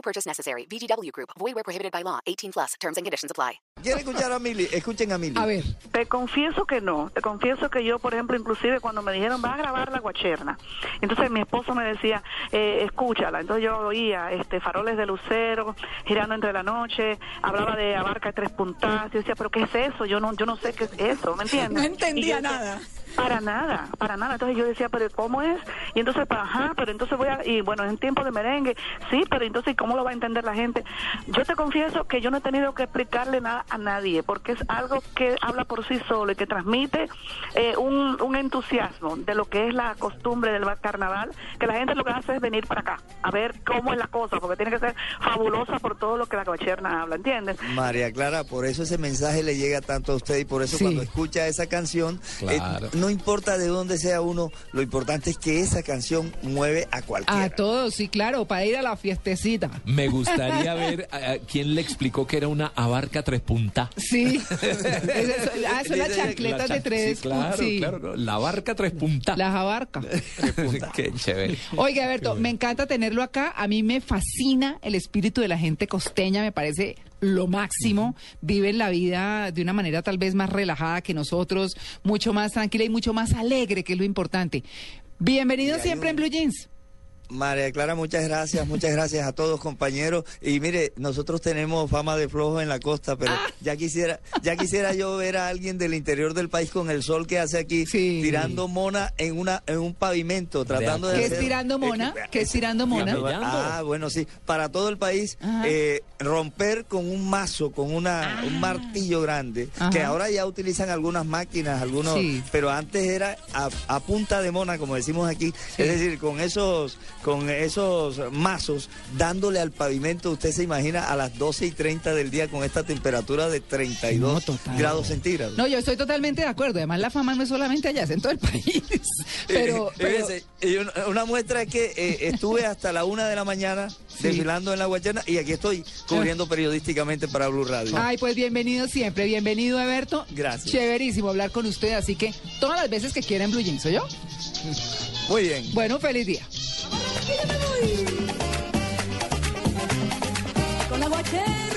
No purchase necessary. VGW Group. Void where prohibited by law. 18 plus. Terms and conditions apply. ¿Quieren escuchar a Mili? Escuchen a Mili. A ver, Te confieso que no, te confieso que yo, por ejemplo, inclusive cuando me dijeron, va a grabar la guacherna, entonces mi esposo me decía, eh, escúchala, entonces yo oía este faroles de lucero, girando entre la noche, hablaba de abarca de tres puntas, yo decía, pero ¿qué es eso? Yo no, yo no sé qué es eso, ¿me entiendes? no Y yo entendía decía, nada. Para nada, para nada. Entonces yo decía, pero ¿cómo es? Y entonces, pa- ajá, pero entonces voy a, y bueno, en tiempo de merengue, sí, pero entonces, ¿cómo lo va a entender la gente? Yo te confieso que yo no he tenido que explicarle nada a nadie, porque es algo que habla por sí solo y que transmite eh, un, un entusiasmo de lo que es la costumbre del carnaval, que la gente lo que hace es venir para acá, a ver cómo es la cosa, porque tiene que ser fabulosa por todo lo que la cocherna habla, ¿entiendes? María Clara, por eso ese mensaje le llega tanto a usted y por eso Sí. cuando escucha esa canción, eh, no importa de dónde sea uno, lo importante es que esa canción mueve a cualquiera. A todos, sí, claro, para ir a la fiestecita. Me gustaría ver a, a quién le explicó que era una abarca tres punta. Sí. Es eso- ah, son las chancletas La de tres. sí, claro, sí. claro, no, la barca tres punta. Las abarca. Qué chévere. Oiga, Alberto, me encanta tenerlo acá. A mí me fascina el espíritu de la gente costeña, me parece lo máximo. Viven la vida de una manera tal vez más relajada que nosotros, mucho más tranquila y mucho más alegre, que es lo importante. Bienvenido siempre en Blue Jeans. María Clara, muchas gracias, muchas gracias a todos compañeros. Y mire, nosotros tenemos fama de flojos en la costa, pero Ah. ya quisiera, ya quisiera yo ver a alguien del interior del país con el sol que hace aquí, Sí. tirando mona en una, en un pavimento, tratando de ¿Qué hacer- es tirando mona? Eh, ¿Qué es tirando mona? Camellando. Ah, bueno, sí. Para todo el país, eh, romper con un mazo, con una, Ah. un martillo grande, Ajá. que ahora ya utilizan algunas máquinas, algunos, Sí. pero antes era a, a punta de mona, como decimos aquí, Sí. es decir, con esos, con esos mazos, dándole al pavimento, usted se imagina a las 12 y 30 del día con esta temperatura de 32 No, grados centígrados. No, yo estoy totalmente de acuerdo. Además, la fama no es solamente allá, es en todo el país. Pero, pero fíjese, y una, muestra es que eh, estuve hasta la una de la mañana desfilando en la Guayana y aquí estoy cubriendo periodísticamente para Blue Radio. Ay, pues bienvenido siempre, bienvenido Alberto. Gracias. Chéverísimo hablar con usted, así que todas las veces que quieran Blue Jeans, ¿soy yo? Muy bien. Bueno, feliz día. Con la guacherna